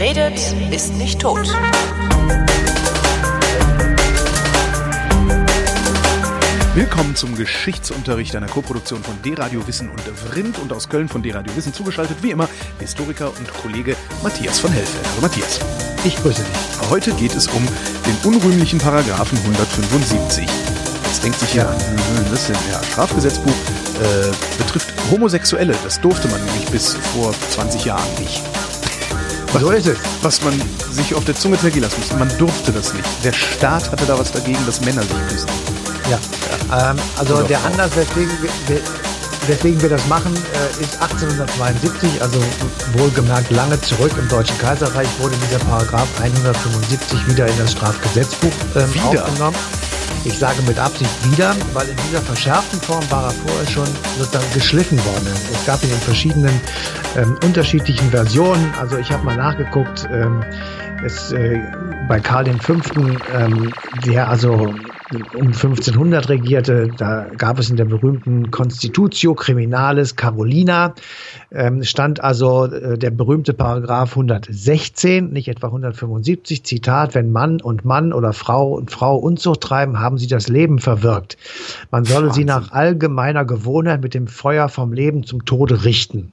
Wer redet, ist nicht tot. Willkommen zum Geschichtsunterricht einer Koproduktion von D-Radio Wissen und Vrind und aus Köln von D-Radio Wissen zugeschaltet, wie immer, Historiker und Kollege Matthias von Hellfeld. Hallo Matthias. Ich grüße dich. Heute geht es um den unrühmlichen Paragraphen 175. Jetzt denkt sich ja, hm, das ist ja Strafgesetzbuch, äh, betrifft Homosexuelle. Das durfte man nämlich bis vor 20 Jahren nicht. Was, so ist es. Was man sich auf der Zunge zergehen lassen muss. Man durfte das nicht. Der Staat hatte da was dagegen, dass Männer sich küssen. Ja. ja. Ähm, also Oder der Anlass, weswegen wir, weswegen wir das machen, äh, ist 1872, also wohlgemerkt lange zurück im Deutschen Kaiserreich, wurde dieser Paragraph 175 wieder in das Strafgesetzbuch ähm, wieder? aufgenommen. Ich sage mit Absicht wieder, weil in dieser verschärften Form war er vorher schon sozusagen geschliffen worden. Es gab ihn in verschiedenen ähm, unterschiedlichen Versionen. Also ich habe mal nachgeguckt. Ähm, es, äh, bei Karl V., ähm, der also um 1500 regierte. Da gab es in der berühmten Constitutio Criminalis Carolina, ähm, stand also äh, der berühmte Paragraph 116, nicht etwa 175, Zitat, wenn Mann und Mann oder Frau und Frau Unzucht treiben, haben sie das Leben verwirkt. Man solle Wahnsinn. sie nach allgemeiner Gewohnheit mit dem Feuer vom Leben zum Tode richten.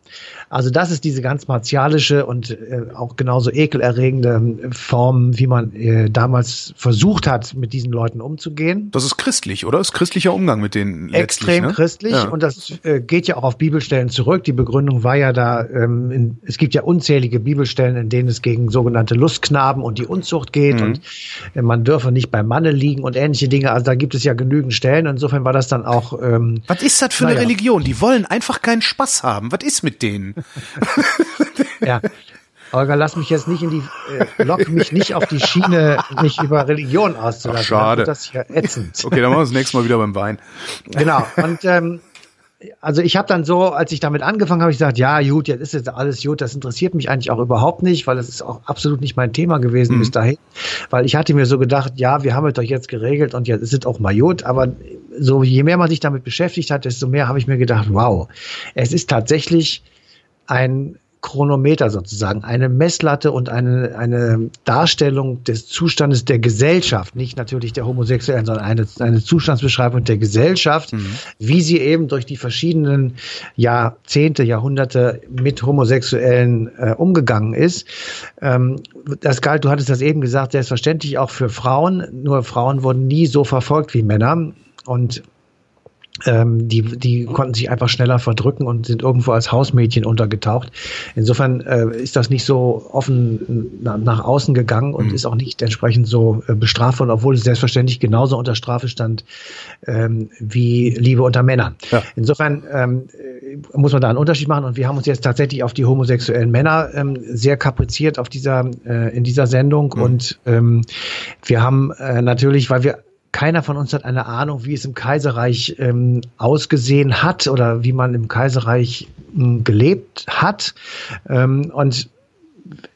Also das ist diese ganz martialische und äh, auch genauso ekelerregende Form, wie man äh, damals versucht hat, mit diesen Leuten umzugehen. Das ist christlich, oder? Das ist christlicher Umgang mit denen. Extrem ne? christlich ja. und das äh, geht ja auch auf Bibelstellen zurück. Die Begründung war ja da, ähm, in, es gibt ja unzählige Bibelstellen, in denen es gegen sogenannte Lustknaben und die Unzucht geht mhm. und äh, man dürfe nicht beim Manne liegen und ähnliche Dinge. Also da gibt es ja genügend Stellen. Insofern war das dann auch. Ähm, Was ist das für naja. eine Religion? Die wollen einfach keinen Spaß haben. Was ist mit denen? ja. Holger, lass mich jetzt nicht in die, äh, lock mich nicht auf die Schiene, nicht über Religion auszulassen. Ach, schade. Das hier ätzend. Okay, dann machen wir das nächste Mal wieder beim Wein. Genau. Und ähm, also ich habe dann so, als ich damit angefangen habe, ich gesagt, ja gut, jetzt ist jetzt alles gut, das interessiert mich eigentlich auch überhaupt nicht, weil das ist auch absolut nicht mein Thema gewesen mhm. bis dahin, weil ich hatte mir so gedacht, ja, wir haben es doch jetzt geregelt und jetzt ist es auch mal gut, aber so je mehr man sich damit beschäftigt hat, desto mehr habe ich mir gedacht, wow, es ist tatsächlich ein Chronometer sozusagen, eine Messlatte und eine, eine Darstellung des Zustandes der Gesellschaft, nicht natürlich der Homosexuellen, sondern eine, eine Zustandsbeschreibung der Gesellschaft, mhm. wie sie eben durch die verschiedenen Jahrzehnte, Jahrhunderte mit Homosexuellen äh, umgegangen ist. Ähm, das galt, du hattest das eben gesagt, selbstverständlich auch für Frauen, nur Frauen wurden nie so verfolgt wie Männer. Und ähm, die, die konnten sich einfach schneller verdrücken und sind irgendwo als Hausmädchen untergetaucht. Insofern äh, ist das nicht so offen na, nach außen gegangen und mhm. ist auch nicht entsprechend so äh, bestraft worden, obwohl es selbstverständlich genauso unter Strafe stand ähm, wie Liebe unter Männern. Ja. Insofern ähm, muss man da einen Unterschied machen und wir haben uns jetzt tatsächlich auf die homosexuellen Männer ähm, sehr kapriziert auf dieser äh, in dieser Sendung mhm. und ähm, wir haben äh, natürlich, weil wir keiner von uns hat eine Ahnung, wie es im Kaiserreich ähm, ausgesehen hat oder wie man im Kaiserreich ähm, gelebt hat. Ähm, und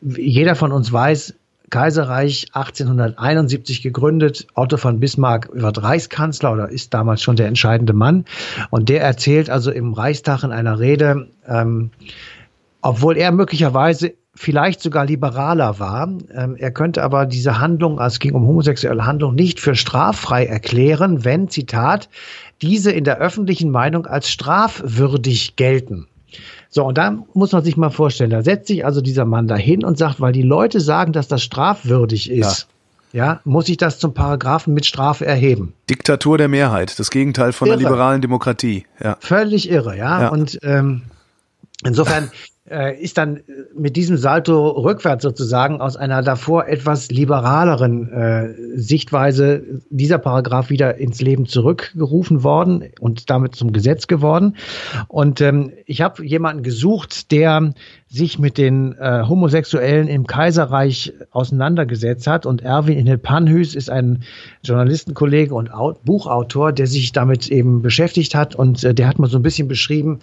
jeder von uns weiß, Kaiserreich 1871 gegründet. Otto von Bismarck wird Reichskanzler oder ist damals schon der entscheidende Mann. Und der erzählt also im Reichstag in einer Rede, ähm, obwohl er möglicherweise vielleicht sogar liberaler war. Ähm, er könnte aber diese Handlung, also es ging um homosexuelle Handlung, nicht für straffrei erklären, wenn, Zitat, diese in der öffentlichen Meinung als strafwürdig gelten. So, und da muss man sich mal vorstellen, da setzt sich also dieser Mann dahin und sagt, weil die Leute sagen, dass das strafwürdig ist, ja, ja muss ich das zum Paragraphen mit Strafe erheben. Diktatur der Mehrheit, das Gegenteil von irre. der liberalen Demokratie. Ja. Völlig irre, ja. ja. Und ähm, insofern äh, ist dann äh, mit diesem Salto rückwärts sozusagen aus einer davor etwas liberaleren äh, Sichtweise dieser Paragraph wieder ins Leben zurückgerufen worden und damit zum Gesetz geworden. Und ähm, ich habe jemanden gesucht, der sich mit den äh, Homosexuellen im Kaiserreich auseinandergesetzt hat. Und Erwin Inel Panhüs ist ein Journalistenkollege und Buchautor, der sich damit eben beschäftigt hat. Und äh, der hat mal so ein bisschen beschrieben,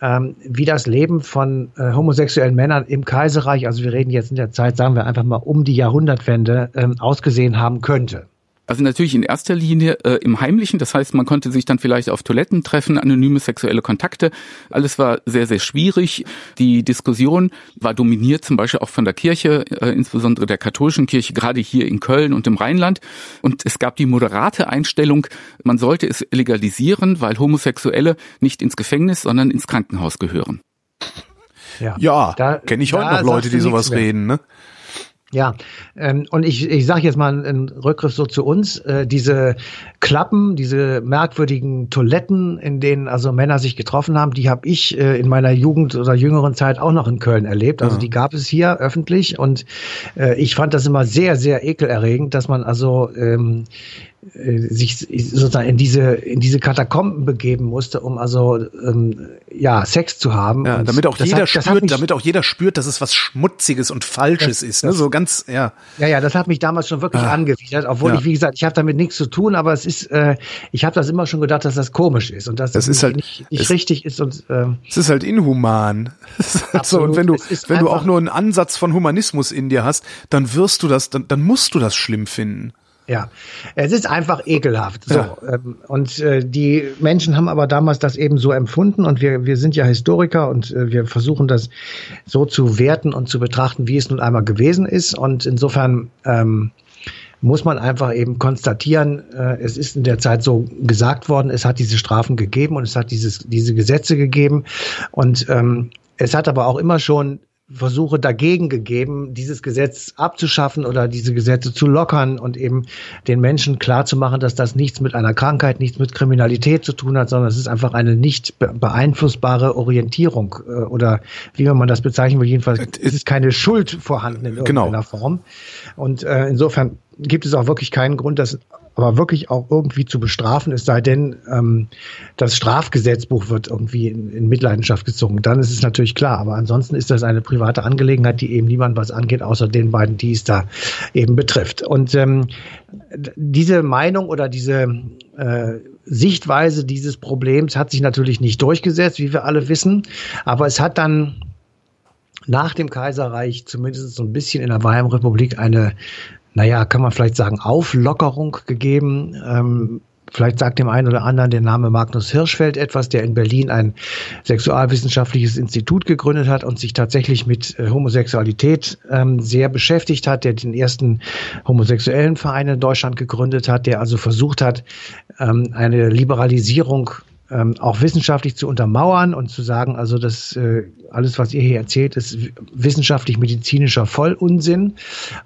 ähm, wie das Leben von äh, homosexuellen Männern im Kaiserreich, also wir reden jetzt in der Zeit, sagen wir einfach mal um die Jahrhundertwende, ähm, ausgesehen haben könnte. Also natürlich in erster Linie äh, im Heimlichen, das heißt, man konnte sich dann vielleicht auf Toiletten treffen, anonyme sexuelle Kontakte. Alles war sehr, sehr schwierig. Die Diskussion war dominiert zum Beispiel auch von der Kirche, äh, insbesondere der katholischen Kirche, gerade hier in Köln und im Rheinland. Und es gab die moderate Einstellung, man sollte es legalisieren, weil Homosexuelle nicht ins Gefängnis, sondern ins Krankenhaus gehören. Ja, ja kenne ich heute noch Leute, die sowas reden. Ne? Ja, ähm, und ich, ich sage jetzt mal einen Rückgriff so zu uns. Äh, diese Klappen, diese merkwürdigen Toiletten, in denen also Männer sich getroffen haben, die habe ich äh, in meiner Jugend oder jüngeren Zeit auch noch in Köln erlebt. Also ja. die gab es hier öffentlich und äh, ich fand das immer sehr, sehr ekelerregend, dass man also ähm, äh, sich sozusagen in diese in diese Katakomben begeben musste, um also ähm, ja Sex zu haben. Ja, damit auch jeder hat, spürt, damit auch jeder spürt, dass es was Schmutziges und Falsches das, ist. Ne? So ganz ja. Ja, ja, das hat mich damals schon wirklich ah. angewidert, obwohl ja. ich wie gesagt, ich habe damit nichts zu tun, aber es ist, äh, ich habe das immer schon gedacht, dass das komisch ist und dass das, das ist halt, nicht, nicht es, richtig ist und ähm, es ist halt inhuman. so, und wenn du wenn du auch nur einen Ansatz von Humanismus in dir hast, dann wirst du das, dann, dann musst du das schlimm finden. Ja, es ist einfach ekelhaft. So. Ja. Ähm, und äh, die Menschen haben aber damals das eben so empfunden und wir, wir sind ja Historiker und äh, wir versuchen das so zu werten und zu betrachten, wie es nun einmal gewesen ist. Und insofern ähm, muss man einfach eben konstatieren, äh, es ist in der Zeit so gesagt worden, es hat diese Strafen gegeben und es hat dieses, diese Gesetze gegeben. Und ähm, es hat aber auch immer schon Versuche dagegen gegeben, dieses Gesetz abzuschaffen oder diese Gesetze zu lockern und eben den Menschen klarzumachen, dass das nichts mit einer Krankheit, nichts mit Kriminalität zu tun hat, sondern es ist einfach eine nicht beeinflussbare Orientierung äh, oder wie man das bezeichnen will. Jedenfalls es ist keine Schuld vorhanden in genau. irgendeiner genau. Form. Und äh, insofern gibt es auch wirklich keinen Grund, das aber wirklich auch irgendwie zu bestrafen, es sei denn, ähm, das Strafgesetzbuch wird irgendwie in, in Mitleidenschaft gezogen. Dann ist es natürlich klar. Aber ansonsten ist das eine private Angelegenheit, die eben niemand was angeht, außer den beiden, die es da eben betrifft. Und ähm, diese Meinung oder diese äh, Sichtweise dieses Problems hat sich natürlich nicht durchgesetzt, wie wir alle wissen. Aber es hat dann nach dem Kaiserreich zumindest so ein bisschen in der Weimarer Republik eine naja, kann man vielleicht sagen, Auflockerung gegeben. Ähm, Vielleicht sagt dem einen oder anderen der Name Magnus Hirschfeld etwas, der in Berlin ein sexualwissenschaftliches Institut gegründet hat und sich tatsächlich mit äh, Homosexualität ähm, sehr beschäftigt hat, der den ersten homosexuellen Verein in Deutschland gegründet hat, der also versucht hat, ähm, eine Liberalisierung ähm, auch wissenschaftlich zu untermauern und zu sagen, also das äh, alles, was ihr hier erzählt, ist wissenschaftlich-medizinischer Vollunsinn.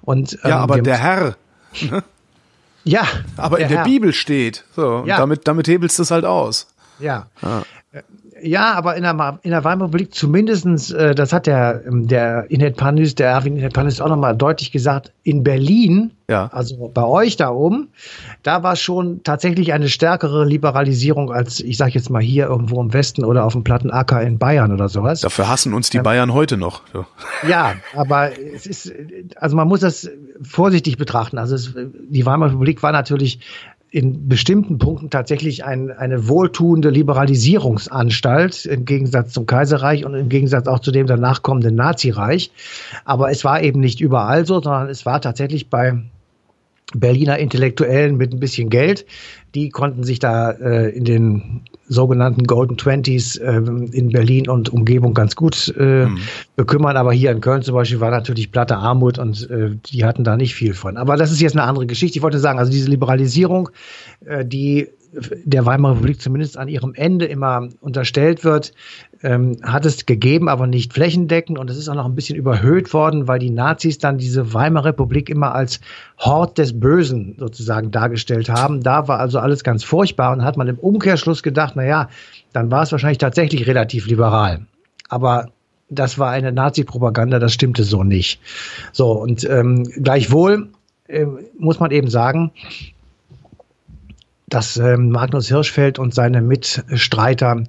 Und, ähm, ja, aber der Herr. Ne? Ja. Aber in der Herr. Bibel steht. So, ja. damit, damit hebelst du es halt aus. Ja. ja. Ja, aber in der, in der Weimarer Republik zumindestens, äh, das hat der, ähm, der Inet Panis, der Erwin Inet Panis auch nochmal deutlich gesagt, in Berlin, ja. also bei euch da oben, da war schon tatsächlich eine stärkere Liberalisierung als, ich sag jetzt mal hier irgendwo im Westen oder auf dem Plattenacker in Bayern oder sowas. Dafür hassen uns die ähm, Bayern heute noch. So. Ja, aber es ist, also man muss das vorsichtig betrachten. Also es, die Weimarer Republik war natürlich in bestimmten Punkten tatsächlich ein, eine wohltuende Liberalisierungsanstalt im Gegensatz zum Kaiserreich und im Gegensatz auch zu dem danach kommenden Nazireich. Aber es war eben nicht überall so, sondern es war tatsächlich bei Berliner Intellektuellen mit ein bisschen Geld. Die konnten sich da äh, in den sogenannten Golden Twenties äh, in Berlin und Umgebung ganz gut äh, mhm. bekümmern. Aber hier in Köln zum Beispiel war natürlich platte Armut und äh, die hatten da nicht viel von. Aber das ist jetzt eine andere Geschichte. Ich wollte sagen, also diese Liberalisierung, äh, die der Weimarer Republik zumindest an ihrem Ende immer unterstellt wird, ähm, hat es gegeben, aber nicht flächendeckend. Und es ist auch noch ein bisschen überhöht worden, weil die Nazis dann diese Weimarer Republik immer als Hort des Bösen sozusagen dargestellt haben. Da war also alles ganz furchtbar und hat man im Umkehrschluss gedacht, na ja, dann war es wahrscheinlich tatsächlich relativ liberal. Aber das war eine Nazi-Propaganda, das stimmte so nicht. So, und ähm, gleichwohl äh, muss man eben sagen, dass ähm, Magnus Hirschfeld und seine Mitstreiter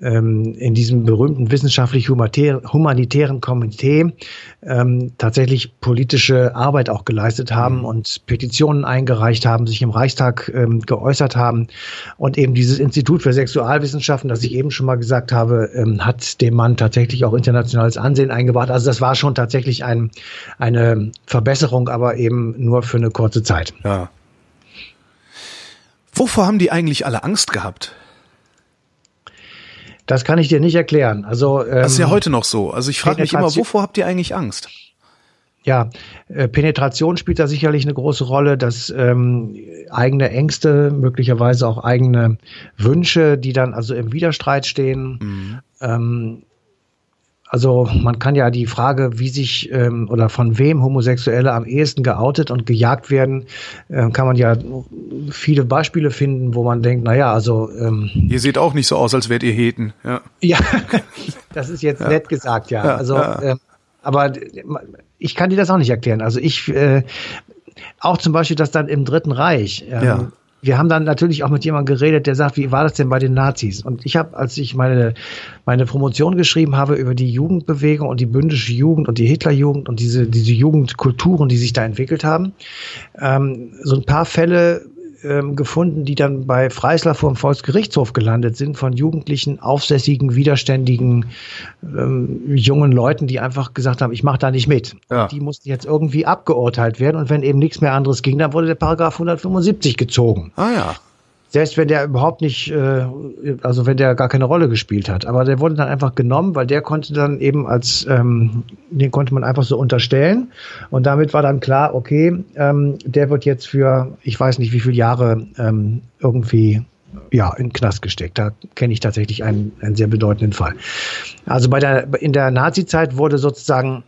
ähm, in diesem berühmten wissenschaftlich-humanitären Komitee ähm, tatsächlich politische Arbeit auch geleistet haben mhm. und Petitionen eingereicht haben, sich im Reichstag ähm, geäußert haben. Und eben dieses Institut für Sexualwissenschaften, das ich eben schon mal gesagt habe, ähm, hat dem Mann tatsächlich auch internationales Ansehen eingebracht. Also das war schon tatsächlich ein, eine Verbesserung, aber eben nur für eine kurze Zeit. Ja. Wovor haben die eigentlich alle Angst gehabt? Das kann ich dir nicht erklären. Also ähm, das ist ja heute noch so. Also ich frage mich immer, wovor habt ihr eigentlich Angst? Ja, äh, Penetration spielt da sicherlich eine große Rolle, dass ähm, eigene Ängste, möglicherweise auch eigene Wünsche, die dann also im Widerstreit stehen. Mhm. Ähm, also man kann ja die Frage, wie sich ähm, oder von wem Homosexuelle am ehesten geoutet und gejagt werden, äh, kann man ja viele Beispiele finden, wo man denkt, naja, also ähm, ihr seht auch nicht so aus, als wärt ihr Heten, ja. Ja, das ist jetzt ja. nett gesagt, ja. ja also, ja. Äh, aber ich kann dir das auch nicht erklären. Also ich äh, auch zum Beispiel das dann im Dritten Reich. Ähm, ja wir haben dann natürlich auch mit jemandem geredet, der sagt, wie war das denn bei den Nazis? Und ich habe, als ich meine, meine Promotion geschrieben habe über die Jugendbewegung und die bündische Jugend und die Hitlerjugend und diese, diese Jugendkulturen, die sich da entwickelt haben, ähm, so ein paar Fälle ähm, gefunden, die dann bei Freisler vor dem Volksgerichtshof gelandet sind, von jugendlichen, aufsässigen, widerständigen ähm, jungen Leuten, die einfach gesagt haben, ich mache da nicht mit. Ja. Die mussten jetzt irgendwie abgeurteilt werden und wenn eben nichts mehr anderes ging, dann wurde der Paragraph 175 gezogen. Ah ja. Selbst wenn der überhaupt nicht, äh, also wenn der gar keine Rolle gespielt hat. Aber der wurde dann einfach genommen, weil der konnte dann eben als, ähm, den konnte man einfach so unterstellen. Und damit war dann klar, okay, ähm, der wird jetzt für, ich weiß nicht wie viele Jahre ähm, irgendwie ja, in den Knast gesteckt. Da kenne ich tatsächlich einen, einen sehr bedeutenden Fall. Also bei der, in der Nazi-Zeit wurde sozusagen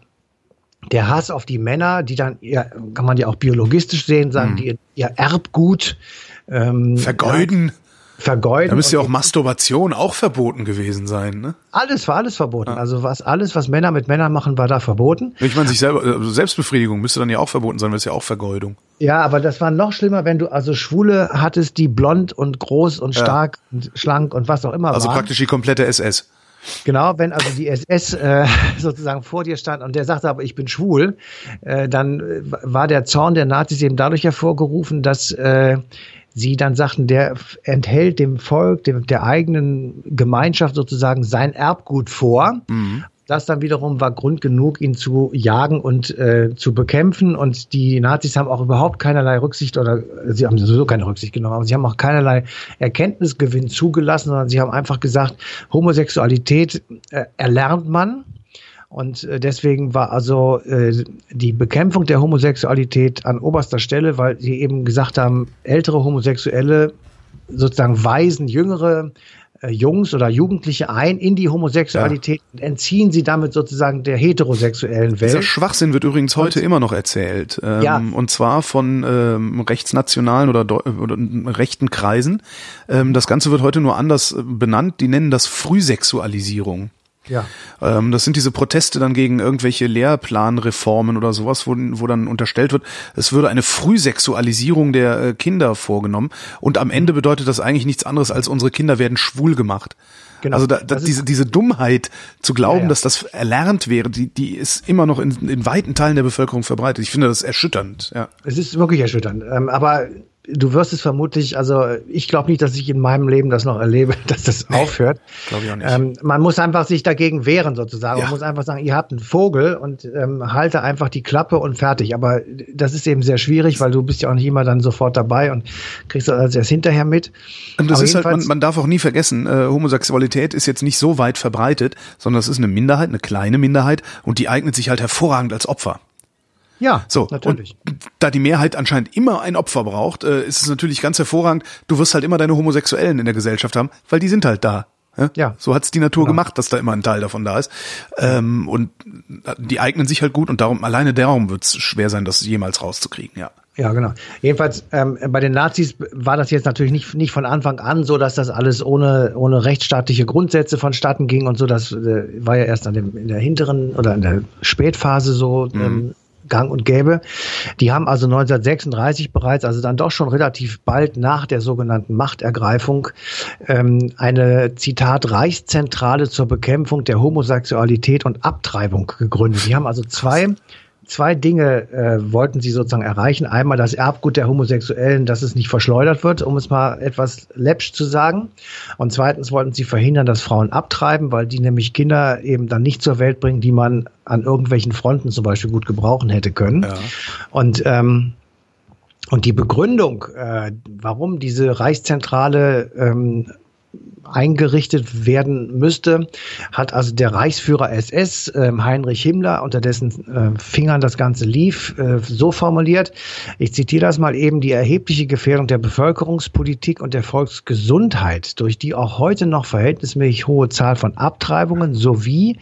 der Hass auf die Männer, die dann, ja, kann man ja auch biologistisch sehen, sagen, mhm. die ihr Erbgut ähm, vergeuden. Ja, vergeuden. Da müsste ja auch Masturbation auch verboten gewesen sein, ne? Alles war alles verboten. Ja. Also was alles, was Männer mit Männern machen, war da verboten. Ich meine, sich selber, also Selbstbefriedigung müsste dann ja auch verboten sein, weil es ja auch Vergeudung. Ja, aber das war noch schlimmer, wenn du also Schwule hattest, die blond und groß und stark ja. und schlank und was auch immer Also waren. praktisch die komplette SS. Genau, wenn also die SS äh, sozusagen vor dir stand und der sagte, aber ich bin schwul, äh, dann war der Zorn der Nazis eben dadurch hervorgerufen, dass äh, sie dann sagten, der enthält dem Volk, dem, der eigenen Gemeinschaft sozusagen sein Erbgut vor. Mhm. Das dann wiederum war Grund genug, ihn zu jagen und äh, zu bekämpfen. Und die Nazis haben auch überhaupt keinerlei Rücksicht oder sie haben sowieso keine Rücksicht genommen, aber sie haben auch keinerlei Erkenntnisgewinn zugelassen, sondern sie haben einfach gesagt, Homosexualität äh, erlernt man und äh, deswegen war also äh, die Bekämpfung der Homosexualität an oberster Stelle, weil sie eben gesagt haben, ältere Homosexuelle sozusagen weisen jüngere äh, Jungs oder Jugendliche ein in die Homosexualität ja. und entziehen sie damit sozusagen der heterosexuellen Welt. Dieser Schwachsinn wird übrigens heute und, immer noch erzählt. Ähm, ja. Und zwar von ähm, rechtsnationalen oder, oder rechten Kreisen. Ähm, das Ganze wird heute nur anders äh, benannt. Die nennen das Frühsexualisierung. Ja. Ähm, das sind diese Proteste dann gegen irgendwelche Lehrplanreformen oder sowas, wo, wo dann unterstellt wird, es würde eine Frühsexualisierung der äh, Kinder vorgenommen. Und am Ende bedeutet das eigentlich nichts anderes, als unsere Kinder werden schwul gemacht. Genau. Also da, da, diese, diese Dummheit zu glauben, ja, ja. dass das erlernt wäre, die, die ist immer noch in, in weiten Teilen der Bevölkerung verbreitet. Ich finde das erschütternd. Ja. Es ist wirklich erschütternd. Ähm, aber du wirst es vermutlich, also ich glaube nicht, dass ich in meinem Leben das noch erlebe, dass das nee, aufhört. Glaube ich auch nicht. Ähm, man muss einfach sich dagegen wehren sozusagen. Ja. Man muss einfach sagen, ihr habt einen Vogel und ähm, halte einfach die Klappe und fertig. Aber das ist eben sehr schwierig, weil du bist ja auch nicht immer dann sofort dabei und kriegst das alles erst hinterher mit. Und das Aber ist halt, man, man darf auch nie vergessen, äh, Homosexualität ist jetzt nicht so weit verbreitet, sondern es ist eine Minderheit, eine kleine Minderheit und die eignet sich halt hervorragend als Opfer. Ja, so, natürlich. Und da die Mehrheit anscheinend immer ein Opfer braucht, äh, ist es natürlich ganz hervorragend, du wirst halt immer deine Homosexuellen in der Gesellschaft haben, weil die sind halt da. Ja, ja. so hat's die Natur genau. gemacht, dass da immer ein Teil davon da ist. Ähm, und die eignen sich halt gut und darum, alleine darum wird's schwer sein, das jemals rauszukriegen, ja. Ja, genau. Jedenfalls ähm, bei den Nazis war das jetzt natürlich nicht, nicht von Anfang an so, dass das alles ohne, ohne rechtsstaatliche Grundsätze vonstatten ging und so. Das äh, war ja erst an dem, in der hinteren oder in der Spätphase so mhm. ähm, gang und gäbe. Die haben also 1936 bereits, also dann doch schon relativ bald nach der sogenannten Machtergreifung, ähm, eine Zitat Reichszentrale zur Bekämpfung der Homosexualität und Abtreibung gegründet. Die haben also zwei zwei Dinge äh, wollten sie sozusagen erreichen. Einmal das Erbgut der Homosexuellen, dass es nicht verschleudert wird, um es mal etwas läppsch zu sagen. Und zweitens wollten sie verhindern, dass Frauen abtreiben, weil die nämlich Kinder eben dann nicht zur Welt bringen, die man an irgendwelchen Fronten zum Beispiel gut gebrauchen hätte können. Ja. Und ähm, Und die Begründung, äh, warum diese Reichszentrale ähm, eingerichtet werden müsste, hat also der Reichsführer SS äh, Heinrich Himmler, unter dessen äh, Fingern das Ganze lief, äh, so formuliert. Ich zitiere das mal eben, die erhebliche Gefährdung der Bevölkerungspolitik und der Volksgesundheit durch die auch heute noch verhältnismäßig hohe Zahl von Abtreibungen sowie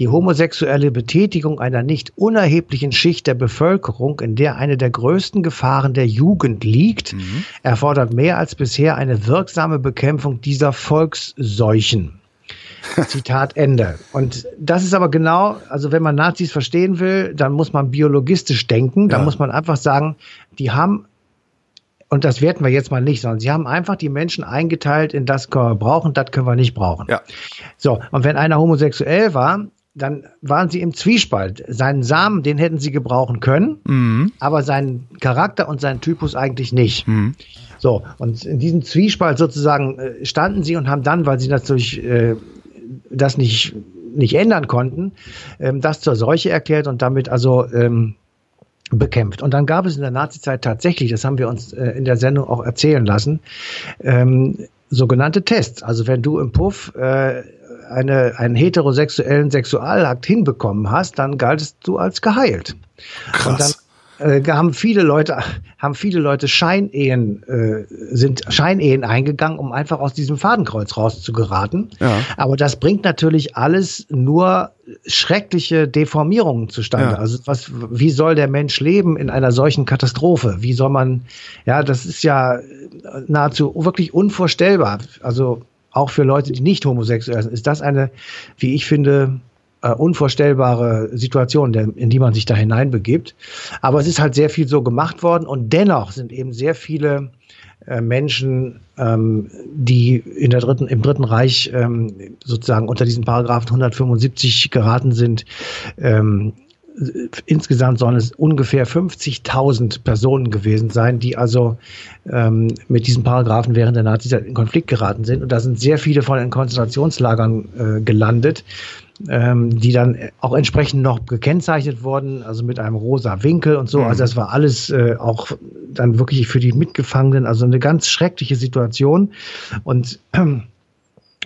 die homosexuelle Betätigung einer nicht unerheblichen Schicht der Bevölkerung, in der eine der größten Gefahren der Jugend liegt, mhm. erfordert mehr als bisher eine wirksame Bekämpfung dieser Volksseuchen. Zitat Ende. Und das ist aber genau, also wenn man Nazis verstehen will, dann muss man biologistisch denken. Dann ja. muss man einfach sagen, die haben und das werten wir jetzt mal nicht, sondern sie haben einfach die Menschen eingeteilt in das können wir brauchen, das können wir nicht brauchen. Ja. So, und wenn einer homosexuell war, dann waren sie im Zwiespalt. Seinen Samen, den hätten sie gebrauchen können, mhm. aber seinen Charakter und seinen Typus eigentlich nicht. Mhm. So, und in diesem Zwiespalt sozusagen äh, standen sie und haben dann, weil sie natürlich äh, das nicht, nicht ändern konnten, ähm, das zur Seuche erklärt und damit also ähm, bekämpft. Und dann gab es in der Nazizeit tatsächlich, das haben wir uns äh, in der Sendung auch erzählen lassen, ähm, sogenannte Tests. Also wenn du im Puff äh, eine, einen heterosexuellen Sexualakt hinbekommen hast, dann galtest du als geheilt. Krass. Und dann äh, haben viele Leute haben viele Leute Scheinehen äh, sind Scheinehen eingegangen, um einfach aus diesem Fadenkreuz rauszugeraten. Ja. Aber das bringt natürlich alles nur schreckliche Deformierungen zustande. Ja. Also was wie soll der Mensch leben in einer solchen Katastrophe? Wie soll man ja, das ist ja nahezu wirklich unvorstellbar. Also auch für Leute, die nicht homosexuell sind, ist das eine, wie ich finde, äh, unvorstellbare Situation, in die man sich da hineinbegibt. Aber es ist halt sehr viel so gemacht worden und dennoch sind eben sehr viele äh, Menschen, ähm, die in der dritten, im Dritten Reich ähm, sozusagen unter diesen Paragraphen 175 geraten sind, ähm, insgesamt sollen es ungefähr 50.000 Personen gewesen sein, die also ähm, mit diesen Paragraphen während der Nazizeit in Konflikt geraten sind. Und da sind sehr viele von in Konzentrationslagern äh, gelandet, ähm, die dann auch entsprechend noch gekennzeichnet wurden, also mit einem rosa Winkel und so. Mhm. Also das war alles äh, auch dann wirklich für die Mitgefangenen, also eine ganz schreckliche Situation. Und ähm,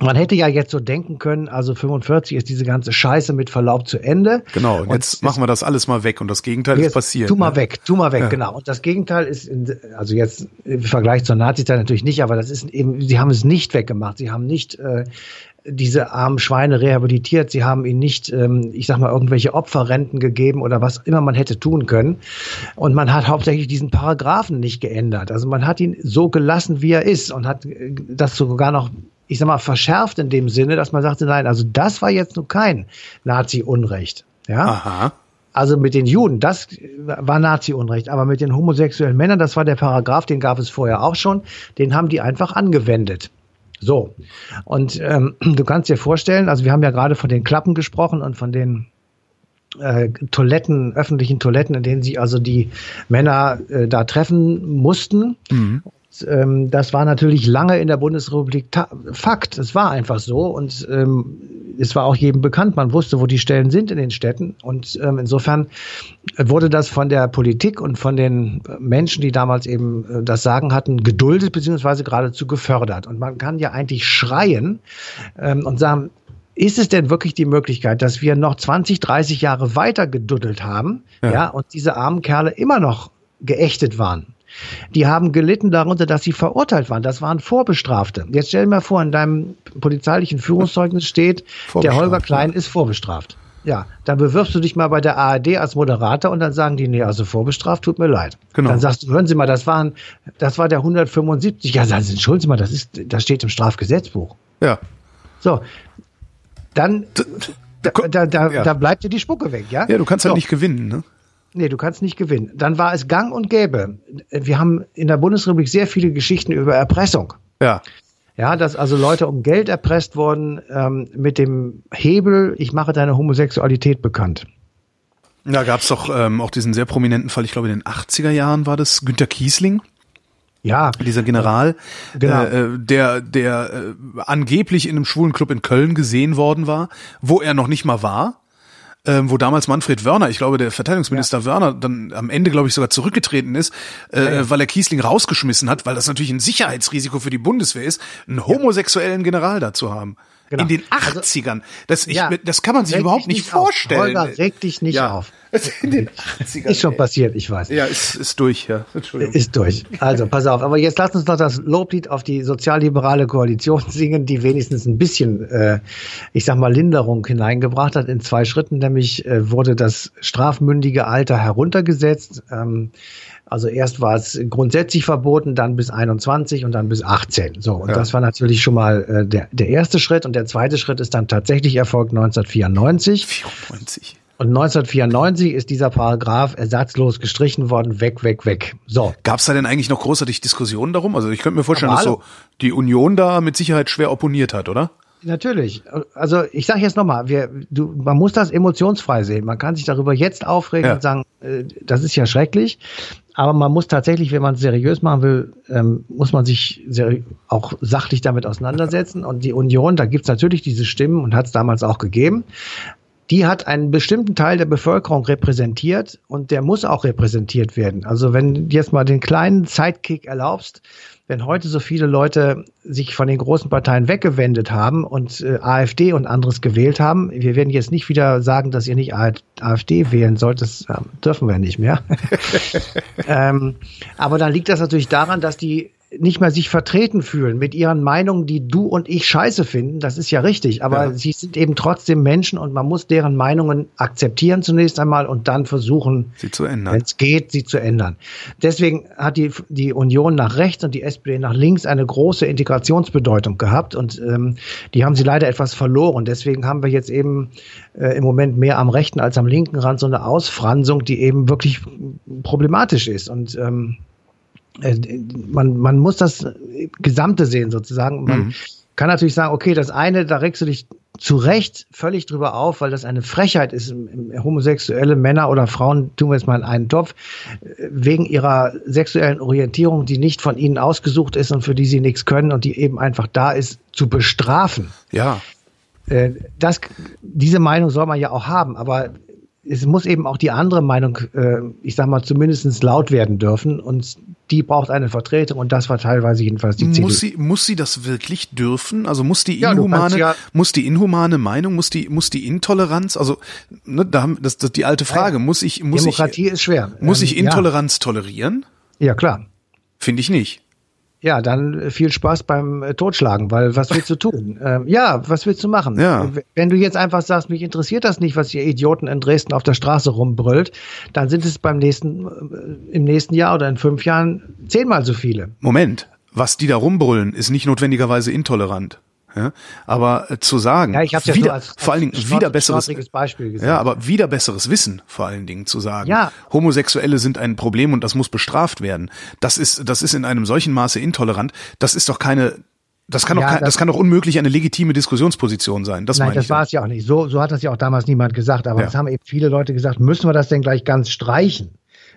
man hätte ja jetzt so denken können, also 45 ist diese ganze Scheiße mit Verlaub zu Ende. Genau, und jetzt machen wir das alles mal weg und das Gegenteil ist passiert. Tu mal ne? weg, tu mal weg, ja. genau. Und das Gegenteil ist, in, also jetzt im Vergleich zur Nazizeit natürlich nicht, aber das ist eben, sie haben es nicht weggemacht. Sie haben nicht äh, diese armen Schweine rehabilitiert. Sie haben ihnen nicht, ähm, ich sag mal, irgendwelche Opferrenten gegeben oder was immer man hätte tun können. Und man hat hauptsächlich diesen Paragraphen nicht geändert. Also man hat ihn so gelassen, wie er ist und hat äh, das sogar noch ich sag mal, verschärft in dem Sinne, dass man sagte, nein, also das war jetzt nur kein Nazi-Unrecht. Ja. Aha. Also mit den Juden, das war Nazi-Unrecht, aber mit den homosexuellen Männern, das war der Paragraph, den gab es vorher auch schon, den haben die einfach angewendet. So. Und ähm, du kannst dir vorstellen, also wir haben ja gerade von den Klappen gesprochen und von den äh, Toiletten, öffentlichen Toiletten, in denen sie also die Männer äh, da treffen mussten. Mhm ähm, das war natürlich lange in der Bundesrepublik Fakt. Es war einfach so und ähm, es war auch jedem bekannt. Man wusste, wo die Stellen sind in den Städten und ähm, insofern wurde das von der Politik und von den Menschen, die damals eben äh, das Sagen hatten, geduldet beziehungsweise geradezu gefördert. Und man kann ja eigentlich schreien ähm, und sagen, ist es denn wirklich die Möglichkeit, dass wir noch 20, 30 Jahre weiter geduddelt haben, ja, ja und diese armen Kerle immer noch geächtet waren? Die haben gelitten darunter, dass sie verurteilt waren. Das waren Vorbestrafte. Jetzt stell dir mal vor, in deinem polizeilichen Führungszeugnis steht, der Holger Klein ist vorbestraft. Ja, dann bewirbst du dich mal bei der ARD als Moderator und dann sagen die, nee, also vorbestraft, tut mir leid. Genau. Dann sagst du, hören Sie mal, das waren, das war der 175. Ja, sagen Sie, entschuldigen Sie mal, das ist, das steht im Strafgesetzbuch. Ja. So. Dann, da, da, da, ja. da bleibt dir die Spucke weg, ja? Ja, du kannst halt so. halt nicht gewinnen, ne? Nee, du kannst nicht gewinnen. Dann war es gang und gäbe. Wir haben in der Bundesrepublik sehr viele Geschichten über Erpressung. Ja. Ja, dass also Leute um Geld erpresst wurden ähm, mit dem Hebel, ich mache deine Homosexualität bekannt. Da gab's doch ähm, auch diesen sehr prominenten Fall, ich glaube in den 80er Jahren war das, Günter Kiesling. Ja. Dieser General, genau. äh, äh der, der äh, angeblich in einem schwulen Club in Köln gesehen worden war, wo er noch nicht mal war ähm, wo damals Manfred Wörner, ich glaube der Verteidigungsminister ja. Wörner, dann am Ende, glaube ich, sogar zurückgetreten ist, äh, ja, ja. weil er Kiesling rausgeschmissen hat, weil das natürlich ein Sicherheitsrisiko für die Bundeswehr ist, einen homosexuellen General da zu haben. Genau. In den 80ern. Also, das, ich, das kann man sich überhaupt nicht, nicht vorstellen. Holger, reg dich nicht ja. In den 80ern. Ist schon passiert, ich weiß. Ja, ist, ist durch, ja. Entschuldigung. Ist durch. Also, pass auf. Aber jetzt lass uns doch das Loblied auf die sozialliberale Koalition singen, die wenigstens ein bisschen, äh, ich sag mal, Linderung hineingebracht hat in zwei Schritten. Nämlich äh, wurde das strafmündige Alter heruntergesetzt. Ähm, also erst war es grundsätzlich verboten, dann bis 21 und dann bis 18. So, und ja. das war natürlich schon mal äh, der, der erste Schritt. Und der zweite Schritt ist dann tatsächlich erfolgt 1994. 94. Und 1994 ist dieser Paragraph ersatzlos gestrichen worden, weg, weg, weg. So. Gab es da denn eigentlich noch großartig Diskussionen darum? Also ich könnte mir vorstellen, dass so die Union da mit Sicherheit schwer opponiert hat, oder? Natürlich. Also ich sage jetzt nochmal, wir, du, man muss das emotionsfrei sehen. Man kann sich darüber jetzt aufregen ja. und sagen, äh, das ist ja schrecklich. Aber man muss tatsächlich, wenn man es seriös machen will, ähm, muss man sich auch sachlich damit auseinandersetzen. Und die Union, da gibt es natürlich diese Stimmen und hat es damals auch gegeben. Die hat einen bestimmten Teil der Bevölkerung repräsentiert und der muss auch repräsentiert werden. Also wenn du jetzt mal den kleinen Sidekick erlaubst, wenn heute so viele Leute sich von den großen Parteien weggewendet haben und äh, AfD und anderes gewählt haben, wir werden jetzt nicht wieder sagen, dass ihr nicht AfD wählen sollt, das äh, dürfen wir nicht mehr. ähm, aber dann liegt das natürlich daran, dass die nicht mehr sich vertreten fühlen mit ihren Meinungen, die du und ich scheiße finden. Das ist ja richtig. Aber ja. sie sind eben trotzdem Menschen und man muss deren Meinungen akzeptieren zunächst einmal und dann versuchen, sie zu ändern. Wenn es geht, sie zu ändern. Deswegen hat die, die Union nach rechts und die SPD nach links eine große Integrationsbedeutung gehabt und ähm, die haben sie leider etwas verloren. Deswegen haben wir jetzt eben äh, im Moment mehr am rechten als am linken Rand so eine Ausfransung, die eben wirklich problematisch ist. Und ähm, äh, man, man muss das Gesamte sehen sozusagen. Man mhm. kann natürlich sagen, okay, das eine, da regst du dich zu Recht völlig drüber auf, weil das eine Frechheit ist, homosexuelle Männer oder Frauen, tun wir jetzt mal in einen Topf, wegen ihrer sexuellen Orientierung, die nicht von ihnen ausgesucht ist und für die sie nichts können und die eben einfach da ist, zu bestrafen. Ja. Äh, das, diese Meinung soll man ja auch haben, aber es muss eben auch die andere Meinung, äh, ich sag mal, zumindest laut werden dürfen. Und die braucht eine Vertretung und das war teilweise jedenfalls die muss CDU. Sie, muss sie das wirklich dürfen? Also muss die inhumane, ja, ja muss die inhumane Meinung, muss die, muss die Intoleranz, also ne, da haben, das, das die alte Frage, muss ich, muss Demokratie ich, ist schwer. Muss ich ähm, Intoleranz ja. tolerieren? Ja, klar. Finde ich nicht. Ja, dann äh, viel Spaß beim äh, Totschlagen, weil was willst du tun? ähm, ja, was willst du machen? Ja. Wenn du jetzt einfach sagst, mich interessiert das nicht, was ihr Idioten in Dresden auf der Straße rumbrüllt, dann sind es beim nächsten, äh, im nächsten Jahr oder in fünf Jahren zehnmal so viele. Moment, was die da rumbrüllen, ist nicht notwendigerweise intolerant. Ja, aber äh, zu sagen, ja, ich wieder, ja als, vor allen Dingen wieder besseres, Beispiel gesagt. ja, aber wieder besseres Wissen vor allen Dingen zu sagen, ja. Homosexuelle sind ein Problem und das muss bestraft werden. Das ist, das ist in einem solchen Maße intolerant. Das ist doch keine, das kann doch, kein, das, das, kann doch unmöglich eine legitime Diskussionsposition sein. Das nein, das war es ja auch nicht. So, so hat das ja auch damals niemand gesagt. Aber ja. das haben eben viele Leute gesagt. Müssen wir das denn gleich ganz streichen?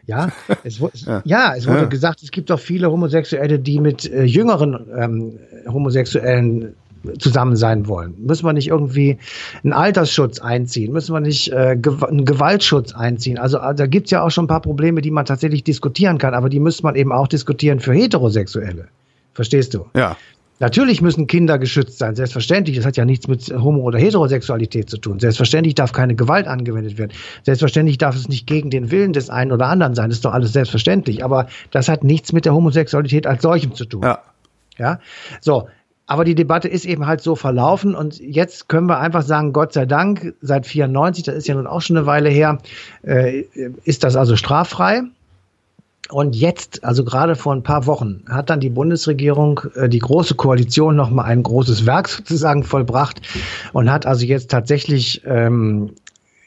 Ja, es, ja. ja. es wurde ja. gesagt, es gibt doch viele Homosexuelle, die mit äh, jüngeren ähm, Homosexuellen zusammen sein wollen? Müssen wir nicht irgendwie einen Altersschutz einziehen? Müssen wir nicht äh, Gew einen Gewaltschutz einziehen? Also, also da gibt's ja auch schon ein paar Probleme, die man tatsächlich diskutieren kann, aber die müsste man eben auch diskutieren für Heterosexuelle. Verstehst du? Ja. Natürlich müssen Kinder geschützt sein, selbstverständlich. Das hat ja nichts mit Homo- oder Heterosexualität zu tun. Selbstverständlich darf keine Gewalt angewendet werden. Selbstverständlich darf es nicht gegen den Willen des einen oder anderen sein. Das ist doch alles selbstverständlich. Aber das hat nichts mit der Homosexualität als solchem zu tun. Ja. Ja. So. Aber die Debatte ist eben halt so verlaufen und jetzt können wir einfach sagen, Gott sei Dank, seit 94, das ist ja nun auch schon eine Weile her, äh, ist das also straffrei. Und jetzt, also gerade vor ein paar Wochen, hat dann die Bundesregierung, äh, die große Koalition nochmal ein großes Werk sozusagen vollbracht und hat also jetzt tatsächlich ähm,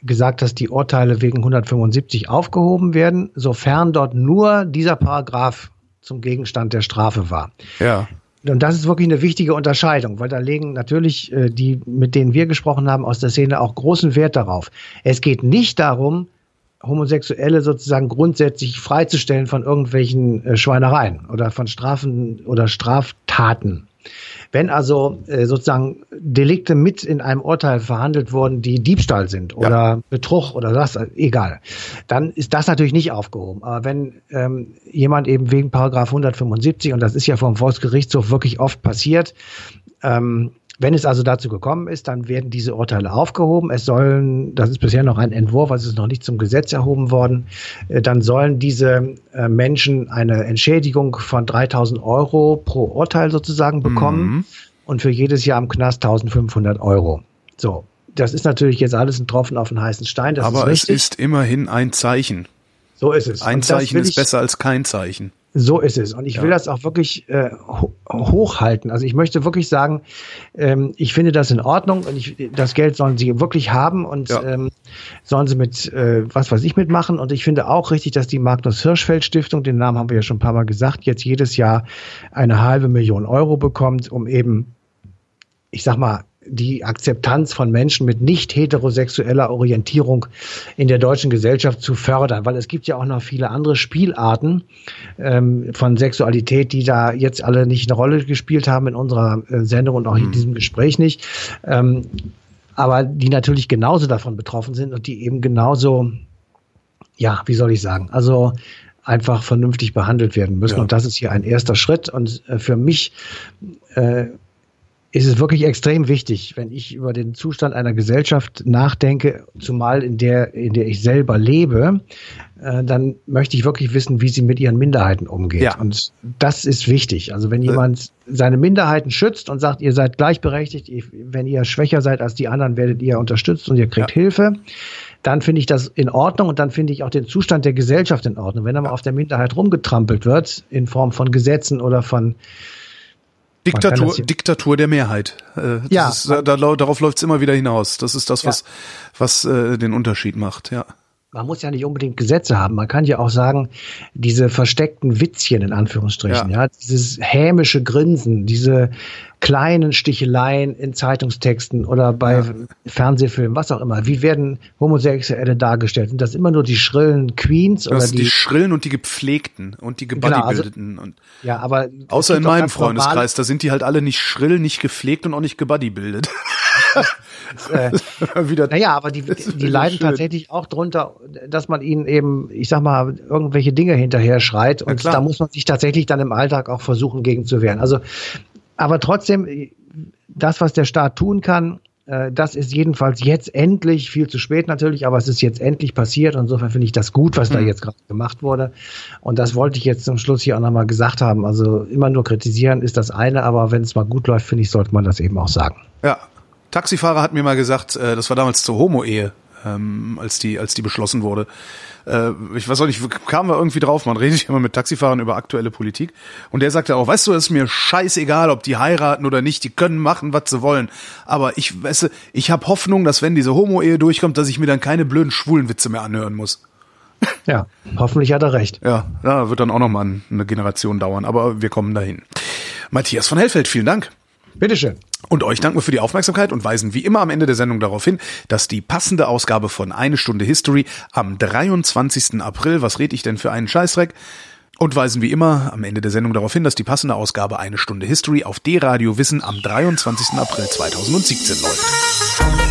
gesagt, dass die Urteile wegen 175 aufgehoben werden, sofern dort nur dieser Paragraph zum Gegenstand der Strafe war. Ja. Und das ist wirklich eine wichtige Unterscheidung, weil da legen natürlich äh, die, mit denen wir gesprochen haben aus der Szene, auch großen Wert darauf. Es geht nicht darum, Homosexuelle sozusagen grundsätzlich freizustellen von irgendwelchen äh, Schweinereien oder von Strafen oder Straftaten. Wenn also äh, sozusagen Delikte mit in einem Urteil verhandelt wurden, die Diebstahl sind oder ja. Betrug oder das, egal, dann ist das natürlich nicht aufgehoben. Aber wenn ähm, jemand eben wegen Paragraph 175, und das ist ja vom Volksgerichtshof wirklich oft passiert, ähm, wenn es also dazu gekommen ist, dann werden diese Urteile aufgehoben. Es sollen, das ist bisher noch ein Entwurf, also es ist noch nicht zum Gesetz erhoben worden, äh, dann sollen diese äh, Menschen eine Entschädigung von 3000 Euro pro Urteil sozusagen bekommen mhm. und für jedes Jahr im Knast 1500 Euro. So. Das ist natürlich jetzt alles ein Tropfen auf den heißen Stein. Das Aber ist es ist immerhin ein Zeichen. So ist es. Ein Zeichen ist besser als kein Zeichen. So ist es. Und ich ja. will das auch wirklich äh, hochhalten. Also ich möchte wirklich sagen, ähm, ich finde das in Ordnung und ich, das Geld sollen sie wirklich haben und ja. ähm, sollen sie mit äh, was weiß ich mitmachen. Und ich finde auch richtig, dass die Magnus Hirschfeld Stiftung, den Namen haben wir ja schon ein paar Mal gesagt, jetzt jedes Jahr eine halbe Million Euro bekommt, um eben, ich sag mal, die Akzeptanz von Menschen mit nicht heterosexueller Orientierung in der deutschen Gesellschaft zu fördern, weil es gibt ja auch noch viele andere Spielarten ähm, von Sexualität, die da jetzt alle nicht eine Rolle gespielt haben in unserer äh, Sendung und auch in mhm. diesem Gespräch nicht, ähm, aber die natürlich genauso davon betroffen sind und die eben genauso, ja, wie soll ich sagen, also einfach vernünftig behandelt werden müssen. Ja. Und das ist hier ein erster Schritt. Und äh, für mich äh, ist es wirklich extrem wichtig, wenn ich über den Zustand einer Gesellschaft nachdenke, zumal in der, in der ich selber lebe, äh, dann möchte ich wirklich wissen, wie sie mit ihren Minderheiten umgeht. Ja. Und das ist wichtig. Also wenn jemand seine Minderheiten schützt und sagt, ihr seid gleichberechtigt, wenn ihr schwächer seid als die anderen, werdet ihr unterstützt und ihr kriegt ja. Hilfe, dann finde ich das in Ordnung und dann finde ich auch den Zustand der Gesellschaft in Ordnung. Wenn aber auf der Minderheit rumgetrampelt wird, in Form von Gesetzen oder von Diktatur, Diktatur der Mehrheit. Äh, ja. Ist, da, darauf läuft es immer wieder hinaus. Das ist das, was, ja. was äh, den Unterschied macht, ja. Man muss ja nicht unbedingt Gesetze haben. Man kann ja auch sagen, diese versteckten Witzchen in Anführungsstrichen, ja, ja dieses hämische Grinsen, diese kleinen Sticheleien in Zeitungstexten oder bei ja. Fernsehfilmen, was auch immer. Wie werden Homosexuelle dargestellt? Sind das immer nur die schrillen Queens das oder die, die schrillen und die gepflegten und die gebodybuildeten genau, also, und ja, aber außer in meinem Freundeskreis, da sind die halt alle nicht schrill, nicht gepflegt und auch nicht gebodybuildet. Äh, wieder, naja, aber die, die leiden schön. tatsächlich auch drunter, dass man ihnen eben, ich sag mal, irgendwelche Dinge hinterher schreit und ja, da muss man sich tatsächlich dann im Alltag auch versuchen, gegen zu wehren. Also aber trotzdem, das, was der Staat tun kann, äh, das ist jedenfalls jetzt endlich, viel zu spät natürlich, aber es ist jetzt endlich passiert. Insofern finde ich das gut, was da jetzt gerade gemacht wurde. Und das wollte ich jetzt zum Schluss hier auch nochmal gesagt haben. Also immer nur kritisieren ist das eine, aber wenn es mal gut läuft, finde ich, sollte man das eben auch sagen. Ja. Taxifahrer hat mir mal gesagt, äh, das war damals zur Homo-Ehe, ähm, als die, als die beschlossen wurde äh, ich weiß auch nicht, kamen wir irgendwie drauf, man redet immer mit Taxifahrern über aktuelle Politik und der sagte auch, weißt du, es ist mir scheißegal, ob die heiraten oder nicht, die können machen, was sie wollen, aber ich, weißt du, ich habe Hoffnung, dass wenn diese Homo-Ehe durchkommt, dass ich mir dann keine blöden schwulen Witze mehr anhören muss. Ja, hoffentlich hat er recht. Ja, da wird dann auch noch mal eine Generation dauern, aber wir kommen dahin. Matthias von Hellfeld, vielen Dank. Bitteschön. Und euch danken wir für die Aufmerksamkeit und weisen wie immer am Ende der Sendung darauf hin, dass die passende Ausgabe von Eine Stunde History am 23. April, was red ich denn für einen Scheißdreck? Und weisen wie immer am Ende der Sendung darauf hin, dass die passende Ausgabe Eine Stunde History auf D-Radio Wissen am 23. April 2017 läuft.